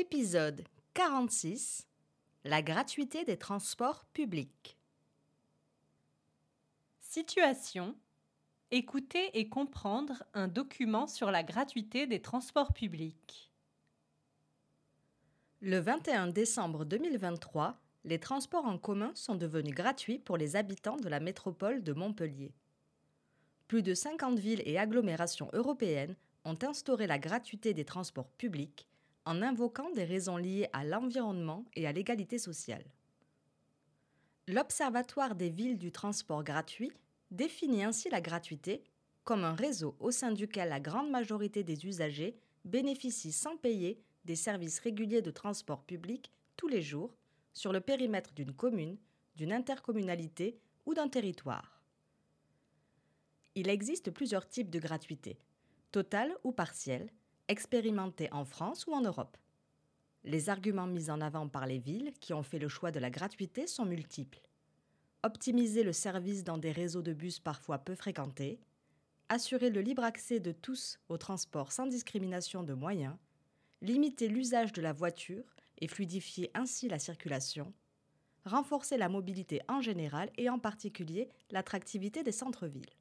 Épisode 46 La gratuité des transports publics. Situation Écouter et comprendre un document sur la gratuité des transports publics. Le 21 décembre 2023, les transports en commun sont devenus gratuits pour les habitants de la métropole de Montpellier. Plus de 50 villes et agglomérations européennes ont instauré la gratuité des transports publics en invoquant des raisons liées à l'environnement et à l'égalité sociale. L'Observatoire des villes du transport gratuit définit ainsi la gratuité comme un réseau au sein duquel la grande majorité des usagers bénéficient sans payer des services réguliers de transport public tous les jours sur le périmètre d'une commune, d'une intercommunalité ou d'un territoire. Il existe plusieurs types de gratuité, totale ou partielle, expérimentés en France ou en Europe. Les arguments mis en avant par les villes qui ont fait le choix de la gratuité sont multiples. Optimiser le service dans des réseaux de bus parfois peu fréquentés, assurer le libre accès de tous au transport sans discrimination de moyens, limiter l'usage de la voiture et fluidifier ainsi la circulation, renforcer la mobilité en général et en particulier l'attractivité des centres-villes.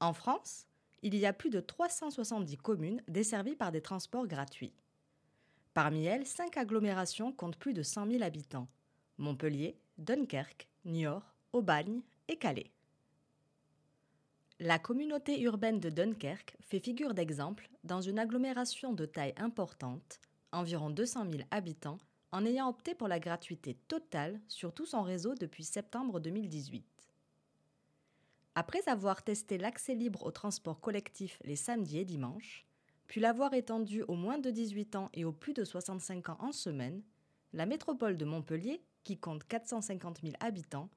En France, il y a plus de 370 communes desservies par des transports gratuits. Parmi elles, cinq agglomérations comptent plus de 100 000 habitants Montpellier, Dunkerque, Niort, Aubagne et Calais. La communauté urbaine de Dunkerque fait figure d'exemple dans une agglomération de taille importante, environ 200 000 habitants, en ayant opté pour la gratuité totale sur tout son réseau depuis septembre 2018. Après avoir testé l'accès libre au transport collectif les samedis et dimanches, puis l'avoir étendu aux moins de 18 ans et aux plus de 65 ans en semaine, la métropole de Montpellier, qui compte 450 000 habitants,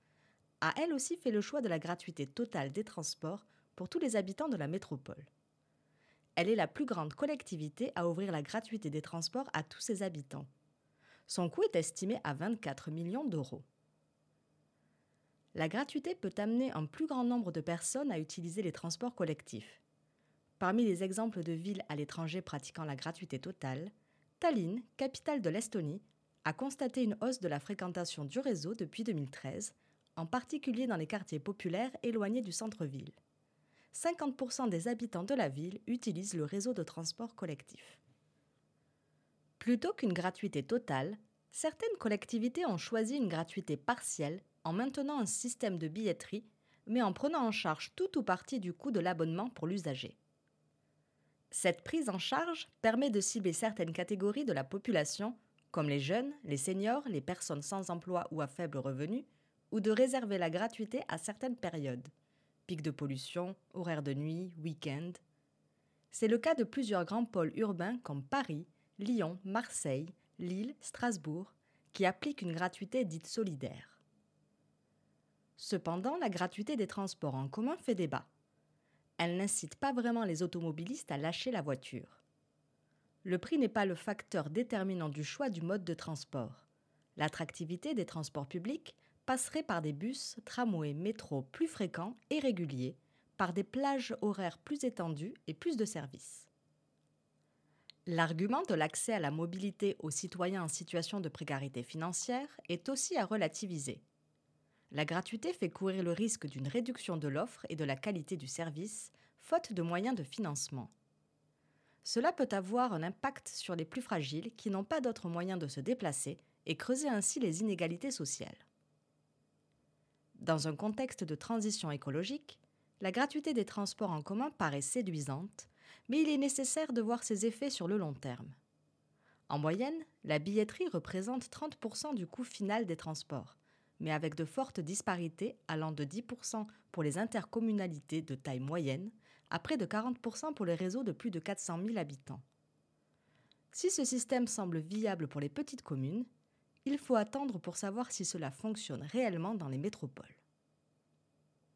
a elle aussi fait le choix de la gratuité totale des transports pour tous les habitants de la métropole. Elle est la plus grande collectivité à ouvrir la gratuité des transports à tous ses habitants. Son coût est estimé à 24 millions d'euros la gratuité peut amener un plus grand nombre de personnes à utiliser les transports collectifs. Parmi les exemples de villes à l'étranger pratiquant la gratuité totale, Tallinn, capitale de l'Estonie, a constaté une hausse de la fréquentation du réseau depuis 2013, en particulier dans les quartiers populaires éloignés du centre-ville. 50% des habitants de la ville utilisent le réseau de transport collectif. Plutôt qu'une gratuité totale, certaines collectivités ont choisi une gratuité partielle en maintenant un système de billetterie, mais en prenant en charge tout ou partie du coût de l'abonnement pour l'usager. Cette prise en charge permet de cibler certaines catégories de la population, comme les jeunes, les seniors, les personnes sans emploi ou à faible revenu, ou de réserver la gratuité à certaines périodes pic de pollution, horaires de nuit, week-end. C'est le cas de plusieurs grands pôles urbains comme Paris, Lyon, Marseille, Lille, Strasbourg, qui appliquent une gratuité dite solidaire. Cependant, la gratuité des transports en commun fait débat. Elle n'incite pas vraiment les automobilistes à lâcher la voiture. Le prix n'est pas le facteur déterminant du choix du mode de transport. L'attractivité des transports publics passerait par des bus, tramways, métros plus fréquents et réguliers, par des plages horaires plus étendues et plus de services. L'argument de l'accès à la mobilité aux citoyens en situation de précarité financière est aussi à relativiser. La gratuité fait courir le risque d'une réduction de l'offre et de la qualité du service, faute de moyens de financement. Cela peut avoir un impact sur les plus fragiles qui n'ont pas d'autres moyens de se déplacer et creuser ainsi les inégalités sociales. Dans un contexte de transition écologique, la gratuité des transports en commun paraît séduisante, mais il est nécessaire de voir ses effets sur le long terme. En moyenne, la billetterie représente 30% du coût final des transports, mais avec de fortes disparités allant de 10% pour les intercommunalités de taille moyenne à près de 40% pour les réseaux de plus de 400 000 habitants. Si ce système semble viable pour les petites communes, il faut attendre pour savoir si cela fonctionne réellement dans les métropoles.